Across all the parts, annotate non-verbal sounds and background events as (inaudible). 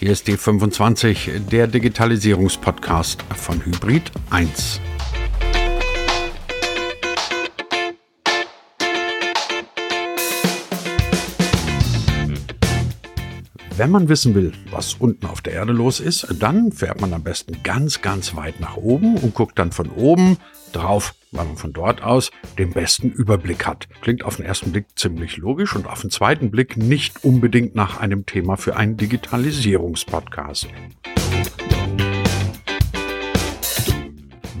Hier ist D25, der Digitalisierungspodcast von Hybrid 1. Wenn man wissen will, was unten auf der Erde los ist, dann fährt man am besten ganz, ganz weit nach oben und guckt dann von oben drauf, weil man von dort aus den besten Überblick hat. Klingt auf den ersten Blick ziemlich logisch und auf den zweiten Blick nicht unbedingt nach einem Thema für einen Digitalisierungspodcast.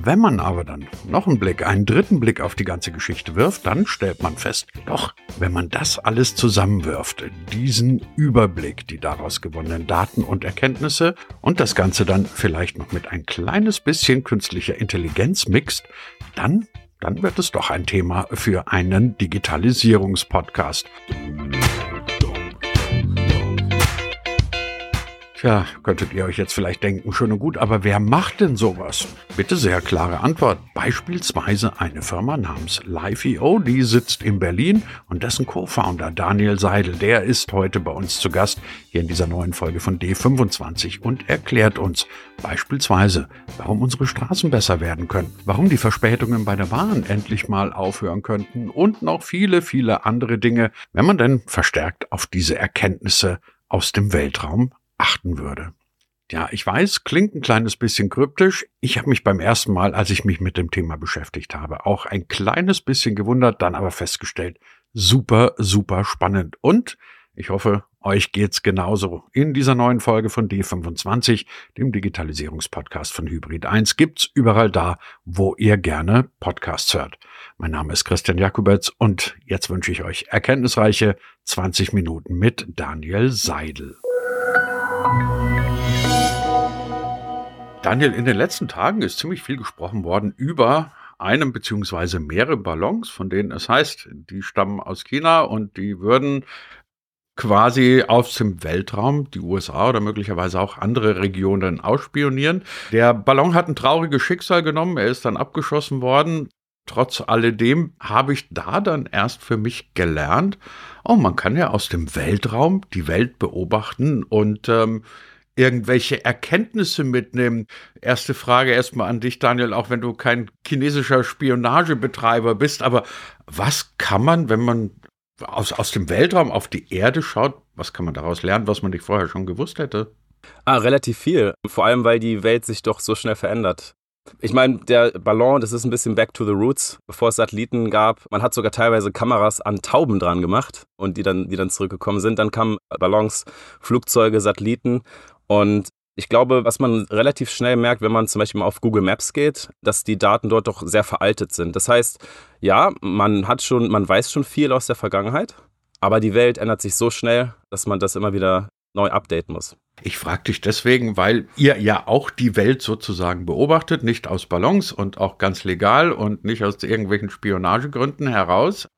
Wenn man aber dann noch einen Blick, einen dritten Blick auf die ganze Geschichte wirft, dann stellt man fest, doch, wenn man das alles zusammenwirft, diesen Überblick, die daraus gewonnenen Daten und Erkenntnisse und das Ganze dann vielleicht noch mit ein kleines bisschen künstlicher Intelligenz mixt, dann, dann wird es doch ein Thema für einen Digitalisierungspodcast. Tja, könntet ihr euch jetzt vielleicht denken, schön und gut, aber wer macht denn sowas? Bitte sehr klare Antwort. Beispielsweise eine Firma namens Live.io, die sitzt in Berlin und dessen Co-Founder Daniel Seidel, der ist heute bei uns zu Gast hier in dieser neuen Folge von D25 und erklärt uns beispielsweise, warum unsere Straßen besser werden können, warum die Verspätungen bei der Bahn endlich mal aufhören könnten und noch viele, viele andere Dinge, wenn man denn verstärkt auf diese Erkenntnisse aus dem Weltraum achten würde. Ja, ich weiß, klingt ein kleines bisschen kryptisch. Ich habe mich beim ersten Mal, als ich mich mit dem Thema beschäftigt habe, auch ein kleines bisschen gewundert, dann aber festgestellt, super, super spannend. Und ich hoffe, euch geht's genauso. In dieser neuen Folge von D25, dem Digitalisierungspodcast von Hybrid 1, gibt's überall da, wo ihr gerne Podcasts hört. Mein Name ist Christian Jakubetz und jetzt wünsche ich euch erkenntnisreiche 20 Minuten mit Daniel Seidel. Daniel, in den letzten Tagen ist ziemlich viel gesprochen worden über einem beziehungsweise mehrere Ballons, von denen es heißt, die stammen aus China und die würden quasi aus dem Weltraum die USA oder möglicherweise auch andere Regionen ausspionieren. Der Ballon hat ein trauriges Schicksal genommen, er ist dann abgeschossen worden. Trotz alledem habe ich da dann erst für mich gelernt, oh, man kann ja aus dem Weltraum die Welt beobachten und ähm, irgendwelche Erkenntnisse mitnehmen. Erste Frage erstmal an dich, Daniel, auch wenn du kein chinesischer Spionagebetreiber bist, aber was kann man, wenn man aus, aus dem Weltraum auf die Erde schaut, was kann man daraus lernen, was man nicht vorher schon gewusst hätte? Ah, relativ viel. Vor allem, weil die Welt sich doch so schnell verändert. Ich meine, der Ballon, das ist ein bisschen back to the roots, bevor es Satelliten gab. Man hat sogar teilweise Kameras an Tauben dran gemacht und die dann, die dann zurückgekommen sind. Dann kamen Ballons, Flugzeuge, Satelliten und ich glaube, was man relativ schnell merkt, wenn man zum Beispiel mal auf Google Maps geht, dass die Daten dort doch sehr veraltet sind. Das heißt, ja, man hat schon, man weiß schon viel aus der Vergangenheit, aber die Welt ändert sich so schnell, dass man das immer wieder neu updaten muss. Ich frage dich deswegen, weil ihr ja auch die Welt sozusagen beobachtet, nicht aus Ballons und auch ganz legal und nicht aus irgendwelchen Spionagegründen heraus.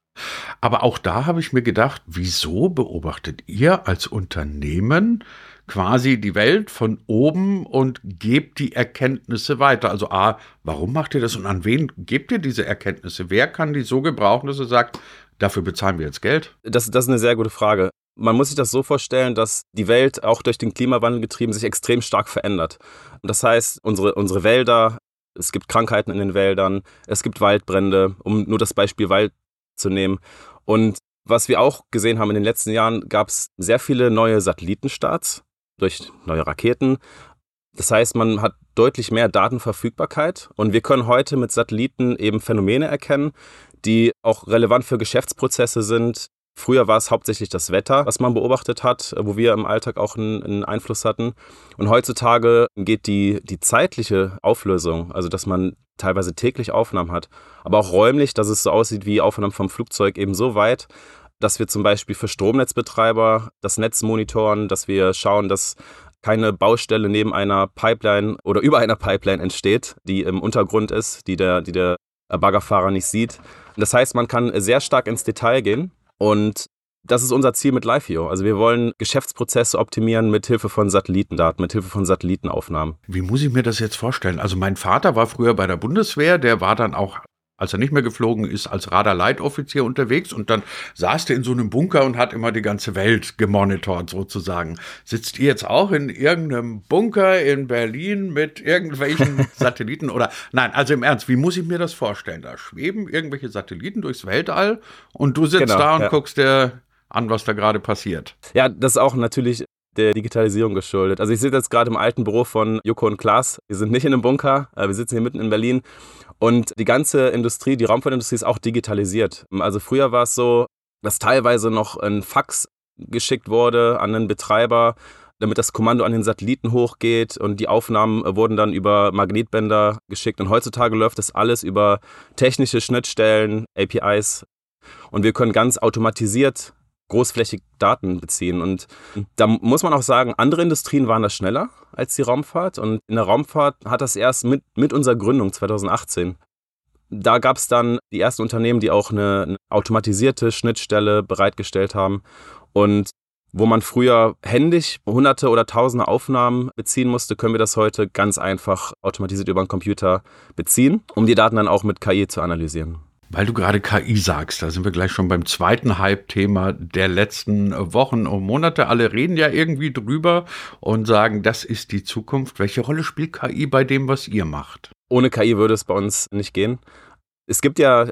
Aber auch da habe ich mir gedacht, wieso beobachtet ihr als Unternehmen quasi die Welt von oben und gebt die Erkenntnisse weiter. Also A, warum macht ihr das und an wen gebt ihr diese Erkenntnisse? Wer kann die so gebrauchen, dass er sagt, dafür bezahlen wir jetzt Geld? Das, das ist eine sehr gute Frage. Man muss sich das so vorstellen, dass die Welt auch durch den Klimawandel getrieben sich extrem stark verändert. Das heißt, unsere, unsere Wälder, es gibt Krankheiten in den Wäldern, es gibt Waldbrände, um nur das Beispiel Wald zu nehmen. Und was wir auch gesehen haben in den letzten Jahren, gab es sehr viele neue Satellitenstarts durch neue Raketen. Das heißt, man hat deutlich mehr Datenverfügbarkeit und wir können heute mit Satelliten eben Phänomene erkennen, die auch relevant für Geschäftsprozesse sind. Früher war es hauptsächlich das Wetter, was man beobachtet hat, wo wir im Alltag auch einen, einen Einfluss hatten. Und heutzutage geht die, die zeitliche Auflösung, also dass man teilweise täglich Aufnahmen hat, aber auch räumlich, dass es so aussieht wie Aufnahmen vom Flugzeug, eben so weit, dass wir zum Beispiel für Stromnetzbetreiber das Netz monitoren, dass wir schauen, dass keine Baustelle neben einer Pipeline oder über einer Pipeline entsteht, die im Untergrund ist, die der, die der Baggerfahrer nicht sieht. Das heißt, man kann sehr stark ins Detail gehen und das ist unser Ziel mit LiveView. Also wir wollen Geschäftsprozesse optimieren mit Hilfe von Satellitendaten, mit Hilfe von Satellitenaufnahmen. Wie muss ich mir das jetzt vorstellen? Also mein Vater war früher bei der Bundeswehr, der war dann auch als er nicht mehr geflogen ist, als Radarleitoffizier unterwegs und dann saß er in so einem Bunker und hat immer die ganze Welt gemonitort sozusagen. Sitzt ihr jetzt auch in irgendeinem Bunker in Berlin mit irgendwelchen (laughs) Satelliten oder nein, also im Ernst, wie muss ich mir das vorstellen? Da schweben irgendwelche Satelliten durchs Weltall und du sitzt genau, da und ja. guckst dir an, was da gerade passiert. Ja, das ist auch natürlich der Digitalisierung geschuldet. Also ich sitze jetzt gerade im alten Büro von Joko und Klaas. Wir sind nicht in einem Bunker, äh, wir sitzen hier mitten in Berlin und die ganze Industrie, die Raumfahrtindustrie ist auch digitalisiert. Also früher war es so, dass teilweise noch ein Fax geschickt wurde an den Betreiber, damit das Kommando an den Satelliten hochgeht und die Aufnahmen wurden dann über Magnetbänder geschickt. Und heutzutage läuft das alles über technische Schnittstellen, APIs und wir können ganz automatisiert großflächig Daten beziehen. Und da muss man auch sagen, andere Industrien waren da schneller als die Raumfahrt. Und in der Raumfahrt hat das erst mit, mit unserer Gründung 2018. Da gab es dann die ersten Unternehmen, die auch eine, eine automatisierte Schnittstelle bereitgestellt haben. Und wo man früher händisch hunderte oder tausende Aufnahmen beziehen musste, können wir das heute ganz einfach automatisiert über einen Computer beziehen, um die Daten dann auch mit KI zu analysieren. Weil du gerade KI sagst, da sind wir gleich schon beim zweiten Hype-Thema der letzten Wochen und Monate. Alle reden ja irgendwie drüber und sagen, das ist die Zukunft. Welche Rolle spielt KI bei dem, was ihr macht? Ohne KI würde es bei uns nicht gehen. Es gibt ja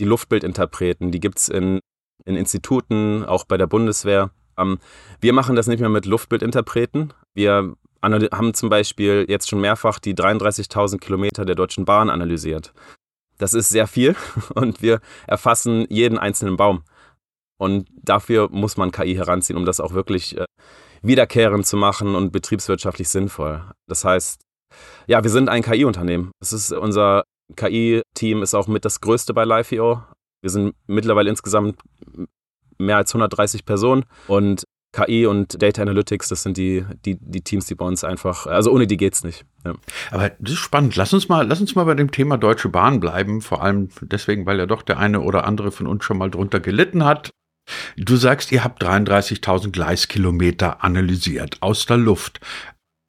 die Luftbildinterpreten, die gibt es in, in Instituten, auch bei der Bundeswehr. Ähm, wir machen das nicht mehr mit Luftbildinterpreten. Wir haben zum Beispiel jetzt schon mehrfach die 33.000 Kilometer der Deutschen Bahn analysiert. Das ist sehr viel (laughs) und wir erfassen jeden einzelnen Baum. Und dafür muss man KI heranziehen, um das auch wirklich äh, wiederkehrend zu machen und betriebswirtschaftlich sinnvoll. Das heißt, ja, wir sind ein KI-Unternehmen. Das ist unser KI-Team ist auch mit das größte bei Live.io. Wir sind mittlerweile insgesamt mehr als 130 Personen und KI und Data Analytics, das sind die, die, die Teams, die bei uns einfach, also ohne die geht's nicht. Ja. Aber das ist spannend. Lass uns mal, lass uns mal bei dem Thema Deutsche Bahn bleiben. Vor allem deswegen, weil ja doch der eine oder andere von uns schon mal drunter gelitten hat. Du sagst, ihr habt 33.000 Gleiskilometer analysiert aus der Luft.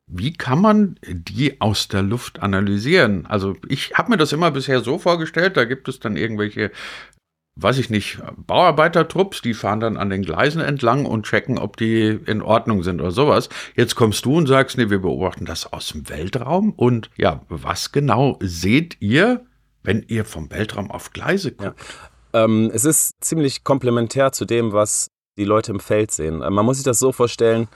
Wie kann man die aus der Luft analysieren? Also ich habe mir das immer bisher so vorgestellt, da gibt es dann irgendwelche weiß ich nicht, Bauarbeitertrupps, die fahren dann an den Gleisen entlang und checken, ob die in Ordnung sind oder sowas. Jetzt kommst du und sagst, nee, wir beobachten das aus dem Weltraum. Und ja, was genau seht ihr, wenn ihr vom Weltraum auf Gleise guckt? Ja. Ähm, es ist ziemlich komplementär zu dem, was die Leute im Feld sehen. Äh, man muss sich das so vorstellen,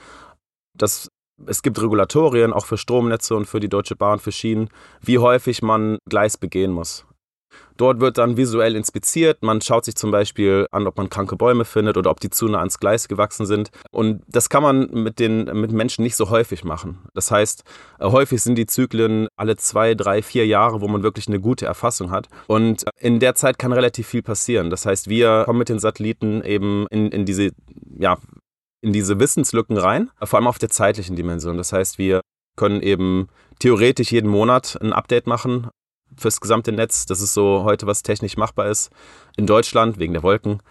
dass es gibt Regulatorien auch für Stromnetze und für die Deutsche Bahn, für Schienen, wie häufig man Gleis begehen muss. Dort wird dann visuell inspiziert. Man schaut sich zum Beispiel an, ob man kranke Bäume findet oder ob die zu nah ans Gleis gewachsen sind. Und das kann man mit den mit Menschen nicht so häufig machen. Das heißt, äh, häufig sind die Zyklen alle zwei, drei, vier Jahre, wo man wirklich eine gute Erfassung hat. Und in der Zeit kann relativ viel passieren. Das heißt, wir kommen mit den Satelliten eben in, in diese, ja, in diese Wissenslücken rein, vor allem auf der zeitlichen Dimension. Das heißt, wir können eben theoretisch jeden Monat ein Update machen fürs gesamte Netz. Das ist so heute, was technisch machbar ist in Deutschland wegen der Wolken.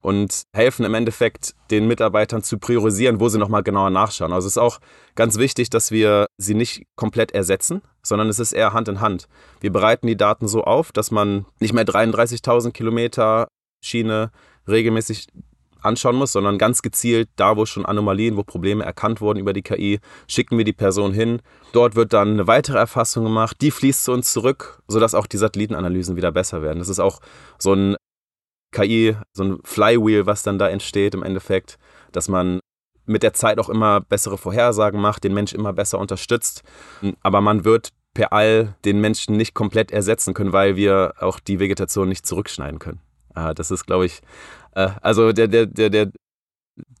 Und helfen im Endeffekt den Mitarbeitern zu priorisieren, wo sie nochmal genauer nachschauen. Also es ist auch ganz wichtig, dass wir sie nicht komplett ersetzen, sondern es ist eher Hand in Hand. Wir bereiten die Daten so auf, dass man nicht mehr 33.000 Kilometer Schiene regelmäßig anschauen muss, sondern ganz gezielt da, wo schon Anomalien, wo Probleme erkannt wurden über die KI, schicken wir die Person hin. Dort wird dann eine weitere Erfassung gemacht, die fließt zu uns zurück, sodass auch die Satellitenanalysen wieder besser werden. Das ist auch so ein KI, so ein Flywheel, was dann da entsteht im Endeffekt, dass man mit der Zeit auch immer bessere Vorhersagen macht, den Mensch immer besser unterstützt. Aber man wird per All den Menschen nicht komplett ersetzen können, weil wir auch die Vegetation nicht zurückschneiden können. Ah, das ist, glaube ich, äh, also der, der, der, der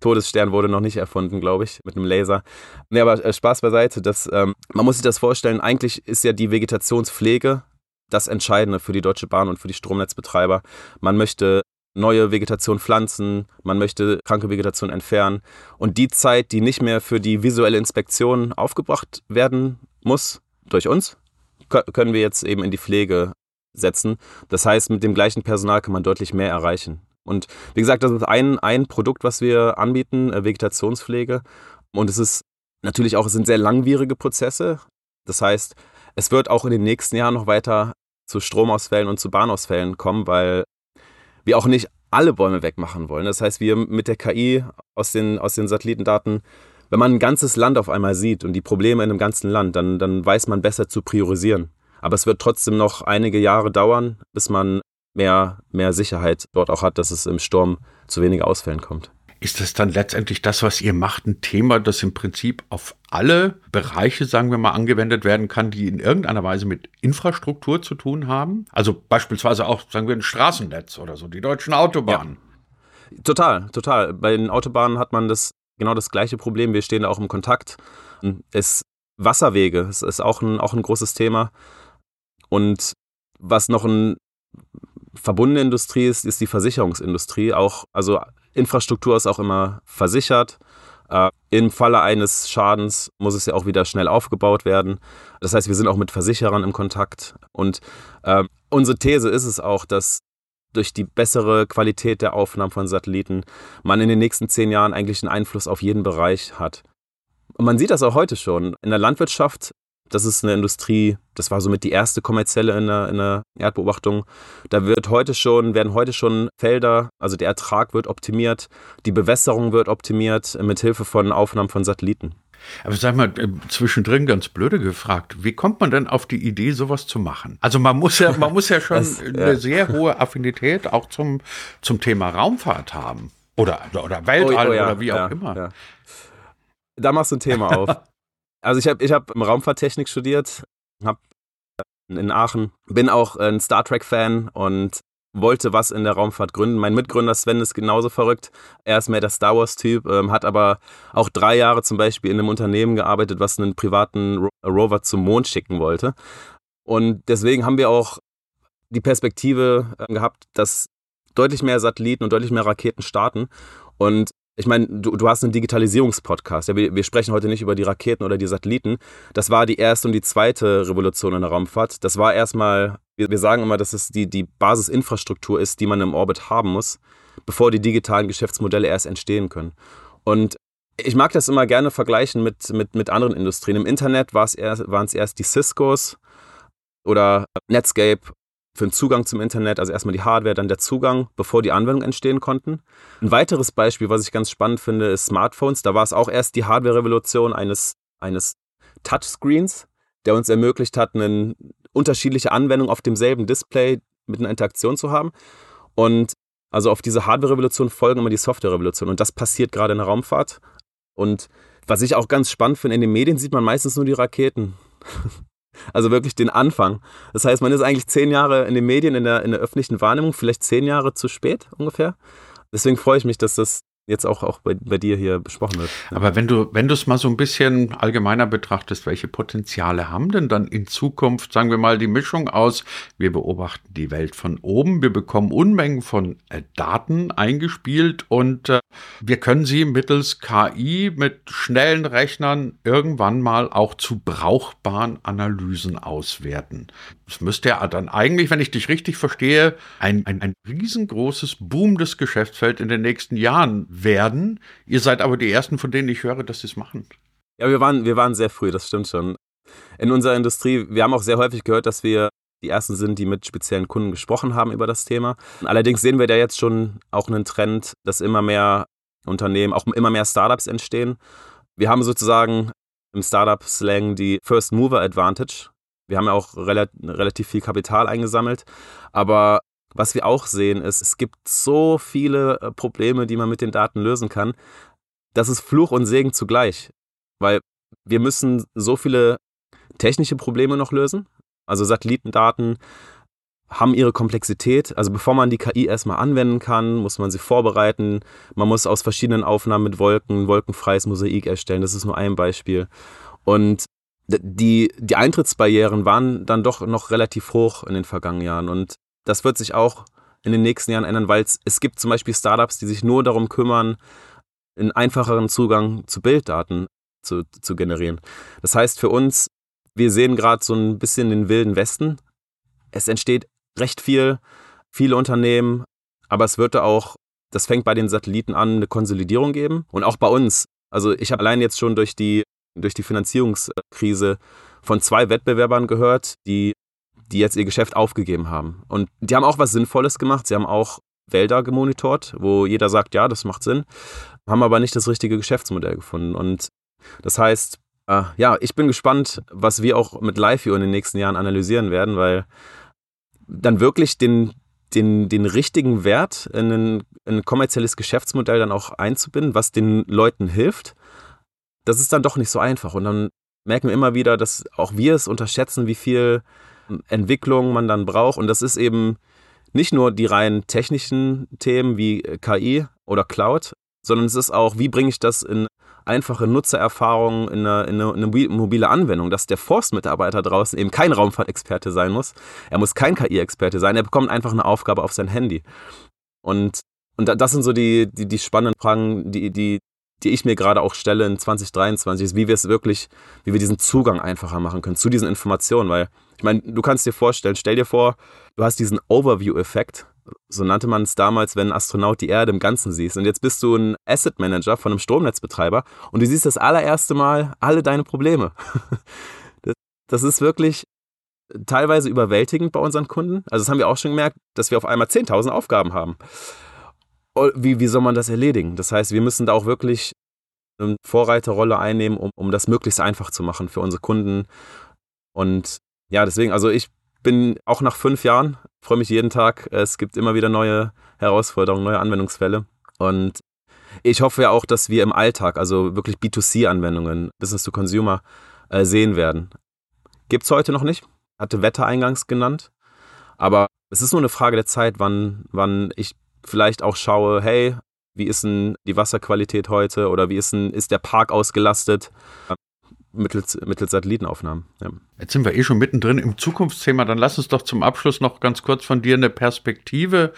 Todesstern wurde noch nicht erfunden, glaube ich, mit einem Laser. Nee, aber äh, Spaß beiseite. Das, ähm, man muss sich das vorstellen, eigentlich ist ja die Vegetationspflege das Entscheidende für die Deutsche Bahn und für die Stromnetzbetreiber. Man möchte neue Vegetation pflanzen, man möchte kranke Vegetation entfernen. Und die Zeit, die nicht mehr für die visuelle Inspektion aufgebracht werden muss, durch uns, können wir jetzt eben in die Pflege setzen. Das heißt, mit dem gleichen Personal kann man deutlich mehr erreichen. Und wie gesagt, das ist ein, ein Produkt, was wir anbieten, äh, Vegetationspflege. Und es ist natürlich auch, es sind sehr langwierige Prozesse. Das heißt, es wird auch in den nächsten Jahren noch weiter zu Stromausfällen und zu Bahnausfällen kommen, weil wir auch nicht alle Bäume wegmachen wollen. Das heißt, wir mit der KI aus den, aus den Satellitendaten, wenn man ein ganzes Land auf einmal sieht und die Probleme in einem ganzen Land, dann, dann weiß man besser zu priorisieren. Aber es wird trotzdem noch einige Jahre dauern, bis man mehr, mehr Sicherheit dort auch hat, dass es im Sturm zu weniger Ausfällen kommt. Ist das dann letztendlich das, was ihr macht, ein Thema, das im Prinzip auf alle Bereiche, sagen wir mal, angewendet werden kann, die in irgendeiner Weise mit Infrastruktur zu tun haben? Also beispielsweise auch, sagen wir, ein Straßennetz oder so, die deutschen Autobahnen. Ja. Total, total. Bei den Autobahnen hat man das genau das gleiche Problem. Wir stehen da auch im Kontakt. Es Wasserwege, das ist auch ein, auch ein großes Thema. Und was noch ein verbundene Industrie ist, ist die Versicherungsindustrie. Auch, also Infrastruktur ist auch immer versichert. Äh, Im Falle eines Schadens muss es ja auch wieder schnell aufgebaut werden. Das heißt, wir sind auch mit Versicherern im Kontakt. Und äh, unsere These ist es auch, dass durch die bessere Qualität der Aufnahmen von Satelliten man in den nächsten zehn Jahren eigentlich einen Einfluss auf jeden Bereich hat. Und man sieht das auch heute schon. In der Landwirtschaft das ist eine Industrie, das war somit die erste kommerzielle in der, in der Erdbeobachtung. Da wird heute schon, werden heute schon Felder, also der Ertrag wird optimiert, die Bewässerung wird optimiert mit Hilfe von Aufnahmen von Satelliten. Aber sag mal, äh, zwischendrin ganz blöde gefragt, wie kommt man denn auf die Idee, sowas zu machen? Also man muss ja, (laughs) man muss ja schon das, eine ja. sehr hohe Affinität auch zum, zum Thema Raumfahrt haben. Oder, oder Weltall oh, oh ja, oder wie auch ja, immer. Da machst du ein Thema auf. (laughs) Also ich habe ich hab Raumfahrttechnik studiert, habe in Aachen, bin auch ein Star Trek-Fan und wollte was in der Raumfahrt gründen. Mein Mitgründer Sven ist genauso verrückt. Er ist mehr der Star Wars-Typ, ähm, hat aber auch drei Jahre zum Beispiel in einem Unternehmen gearbeitet, was einen privaten Ro Rover zum Mond schicken wollte. Und deswegen haben wir auch die Perspektive äh, gehabt, dass deutlich mehr Satelliten und deutlich mehr Raketen starten. Und ich meine, du, du hast einen Digitalisierungspodcast. Ja, wir, wir sprechen heute nicht über die Raketen oder die Satelliten. Das war die erste und die zweite Revolution in der Raumfahrt. Das war erstmal, wir, wir sagen immer, dass es die, die Basisinfrastruktur ist, die man im Orbit haben muss, bevor die digitalen Geschäftsmodelle erst entstehen können. Und ich mag das immer gerne vergleichen mit, mit, mit anderen Industrien. Im Internet waren es erst die Ciscos oder Netscape für den Zugang zum Internet, also erstmal die Hardware, dann der Zugang, bevor die Anwendungen entstehen konnten. Ein weiteres Beispiel, was ich ganz spannend finde, ist Smartphones. Da war es auch erst die Hardware-Revolution eines, eines Touchscreens, der uns ermöglicht hat, eine unterschiedliche Anwendung auf demselben Display mit einer Interaktion zu haben. Und also auf diese Hardware-Revolution folgen immer die Software-Revolution. Und das passiert gerade in der Raumfahrt. Und was ich auch ganz spannend finde, in den Medien sieht man meistens nur die Raketen. (laughs) Also wirklich den Anfang. Das heißt, man ist eigentlich zehn Jahre in den Medien, in der, in der öffentlichen Wahrnehmung, vielleicht zehn Jahre zu spät ungefähr. Deswegen freue ich mich, dass das jetzt auch, auch bei, bei dir hier besprochen wird. Aber wenn du, wenn du es mal so ein bisschen allgemeiner betrachtest, welche Potenziale haben denn dann in Zukunft, sagen wir mal, die Mischung aus, wir beobachten die Welt von oben, wir bekommen Unmengen von äh, Daten eingespielt und äh, wir können sie mittels KI mit schnellen Rechnern irgendwann mal auch zu brauchbaren Analysen auswerten. Es müsste ja dann eigentlich, wenn ich dich richtig verstehe, ein, ein, ein riesengroßes, boomendes Geschäftsfeld in den nächsten Jahren werden. Ihr seid aber die Ersten, von denen ich höre, dass sie es machen. Ja, wir waren, wir waren sehr früh, das stimmt schon. In unserer Industrie, wir haben auch sehr häufig gehört, dass wir die Ersten sind, die mit speziellen Kunden gesprochen haben über das Thema. Allerdings sehen wir da jetzt schon auch einen Trend, dass immer mehr Unternehmen, auch immer mehr Startups entstehen. Wir haben sozusagen im Startup-Slang die First Mover Advantage. Wir haben ja auch relativ viel Kapital eingesammelt. Aber was wir auch sehen, ist, es gibt so viele äh, Probleme, die man mit den Daten lösen kann. Das ist Fluch und Segen zugleich. Weil wir müssen so viele technische Probleme noch lösen. Also Satellitendaten haben ihre Komplexität. Also bevor man die KI erstmal anwenden kann, muss man sie vorbereiten. Man muss aus verschiedenen Aufnahmen mit Wolken wolkenfreies Mosaik erstellen. Das ist nur ein Beispiel. Und die, die Eintrittsbarrieren waren dann doch noch relativ hoch in den vergangenen Jahren. Und das wird sich auch in den nächsten Jahren ändern, weil es gibt zum Beispiel Startups, die sich nur darum kümmern, einen einfacheren Zugang zu Bilddaten zu, zu generieren. Das heißt für uns, wir sehen gerade so ein bisschen den wilden Westen. Es entsteht recht viel, viele Unternehmen, aber es wird da auch, das fängt bei den Satelliten an, eine Konsolidierung geben. Und auch bei uns. Also ich habe allein jetzt schon durch die durch die Finanzierungskrise von zwei Wettbewerbern gehört, die die jetzt ihr Geschäft aufgegeben haben. Und die haben auch was Sinnvolles gemacht. Sie haben auch Wälder gemonitort, wo jeder sagt, ja, das macht Sinn, haben aber nicht das richtige Geschäftsmodell gefunden. Und das heißt, äh, ja, ich bin gespannt, was wir auch mit LiveView in den nächsten Jahren analysieren werden, weil dann wirklich den, den, den richtigen Wert in ein, in ein kommerzielles Geschäftsmodell dann auch einzubinden, was den Leuten hilft, das ist dann doch nicht so einfach. Und dann merken wir immer wieder, dass auch wir es unterschätzen, wie viel Entwicklung man dann braucht. Und das ist eben nicht nur die rein technischen Themen wie KI oder Cloud, sondern es ist auch, wie bringe ich das in einfache Nutzererfahrungen in eine, in eine, mobile Anwendung, dass der Forstmitarbeiter draußen eben kein Raumfahrtexperte sein muss. Er muss kein KI-Experte sein, er bekommt einfach eine Aufgabe auf sein Handy. Und, und das sind so die, die, die spannenden Fragen, die, die, die ich mir gerade auch stelle in 2023, ist, wie wir es wirklich, wie wir diesen Zugang einfacher machen können zu diesen Informationen. Weil, ich meine, du kannst dir vorstellen, stell dir vor, du hast diesen Overview-Effekt so nannte man es damals, wenn ein Astronaut die Erde im Ganzen siehst. Und jetzt bist du ein Asset Manager von einem Stromnetzbetreiber und du siehst das allererste Mal alle deine Probleme. (laughs) Das ist wirklich teilweise überwältigend bei unseren Kunden. Also das haben wir auch schon gemerkt, dass wir auf einmal 10.000 Aufgaben haben. Wie, wie soll man das erledigen? Das heißt, wir müssen da auch wirklich eine Vorreiterrolle einnehmen, um, um das möglichst einfach zu machen für unsere Kunden. Und ja, deswegen, also ich bin auch nach fünf Jahren, freue mich jeden Tag. Es gibt immer wieder neue Herausforderungen, neue Anwendungsfälle. Und ich hoffe ja auch, dass wir im Alltag, also wirklich B2C-Anwendungen, Business to Consumer, äh, sehen werden. Gibt es heute noch nicht. Hatte Wetter eingangs genannt. Aber es ist nur eine Frage der Zeit, wann, wann ich vielleicht auch schaue, hey, wie ist denn die Wasserqualität heute oder wie ist, denn, ist der Park ausgelastet? mittels, mittels Satellitenaufnahmen. Ja. Jetzt sind wir eh schon mittendrin im Zukunftsthema. Dann lass uns doch zum Abschluss noch ganz kurz von dir eine Perspektive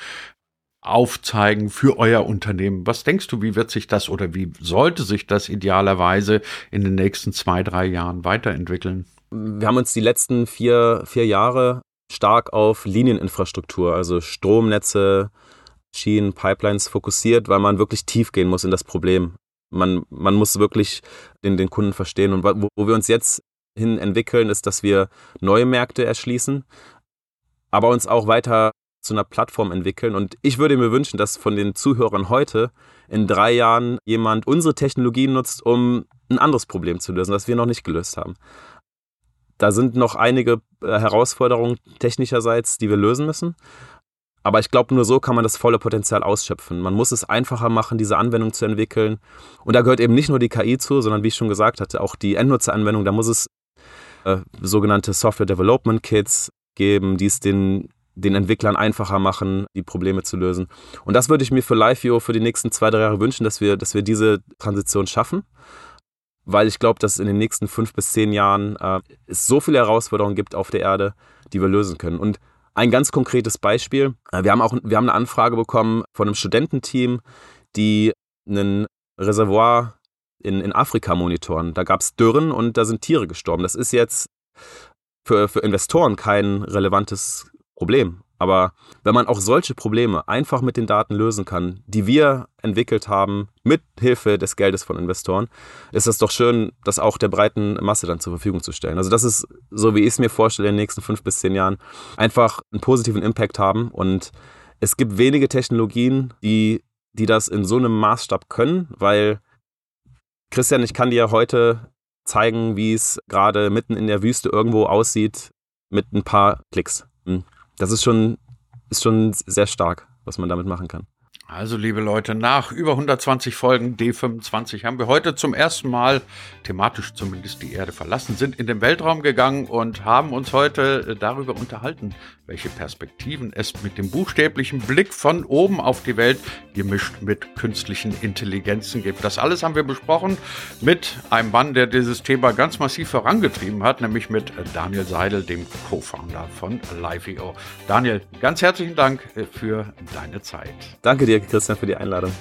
aufzeigen für euer Unternehmen. Was denkst du, wie wird sich das oder wie sollte sich das idealerweise in den nächsten zwei, drei Jahren weiterentwickeln? Wir haben uns die letzten vier, vier Jahre stark auf Linieninfrastruktur, also Stromnetze, Schienen, Pipelines fokussiert, weil man wirklich tief gehen muss in das Problem. Man, man muss wirklich den, den Kunden verstehen. Und wo, wo wir uns jetzt hin entwickeln, ist, dass wir neue Märkte erschließen, aber uns auch weiter zu einer Plattform entwickeln. Und ich würde mir wünschen, dass von den Zuhörern heute in drei Jahren jemand unsere Technologie nutzt, um ein anderes Problem zu lösen, das wir noch nicht gelöst haben. Da sind noch einige äh, Herausforderungen technischerseits, die wir lösen müssen. Aber ich glaube, nur so kann man das volle Potenzial ausschöpfen. Man muss es einfacher machen, diese Anwendung zu entwickeln. Und da gehört eben nicht nur die KI zu, sondern wie ich schon gesagt hatte, auch die Endnutzeranwendung. Da muss es äh, sogenannte Software Development Kits geben, die es den, den Entwicklern einfacher machen, die Probleme zu lösen. Und das würde ich mir für LiveView für die nächsten zwei, drei Jahre wünschen, dass wir, dass wir diese Transition schaffen. Weil ich glaube, dass in den nächsten fünf bis zehn Jahren äh, es so viele Herausforderungen gibt auf der Erde, die wir lösen können. Und ein ganz konkretes Beispiel. Äh, wir haben auch wir haben eine Anfrage bekommen von einem Studententeam, die einen Reservoir in, in Afrika monitoren. Da gab es Dürren und da sind Tiere gestorben. Das ist jetzt für, für Investoren kein relevantes Problem. Aber wenn man auch solche Probleme einfach mit den Daten lösen kann, die wir entwickelt haben, mit Hilfe des Geldes von Investoren, ist es doch schön, das auch der breiten Masse dann zur Verfügung zu stellen. Also das ist, so wie ich es mir vorstelle, in den nächsten fünf bis zehn Jahren einfach einen positiven Impact haben. Und es gibt wenige Technologien, die, die das in so einem Maßstab können, weil Christian, ich kann dir heute zeigen, wie es gerade mitten in der Wüste irgendwo aussieht mit ein paar Klicks. Hm. Das ist schon, ist schon sehr stark, was man damit machen kann. Also, liebe Leute, nach über 120 Folgen D25 haben wir heute zum ersten Mal, thematisch zumindest, die Erde verlassen, sind in den Weltraum gegangen und haben uns heute äh, darüber unterhalten, welche Perspektiven es mit dem buchstäblichen Blick von oben auf die Welt gemischt mit künstlichen Intelligenzen gibt. Das alles haben wir besprochen mit einem Mann, der dieses Thema ganz massiv vorangetrieben hat, nämlich mit Daniel Seidel, dem Co-Founder von Live.io. Daniel, ganz herzlichen Dank äh, für deine Zeit. Danke dir. Christian, für die Einladung.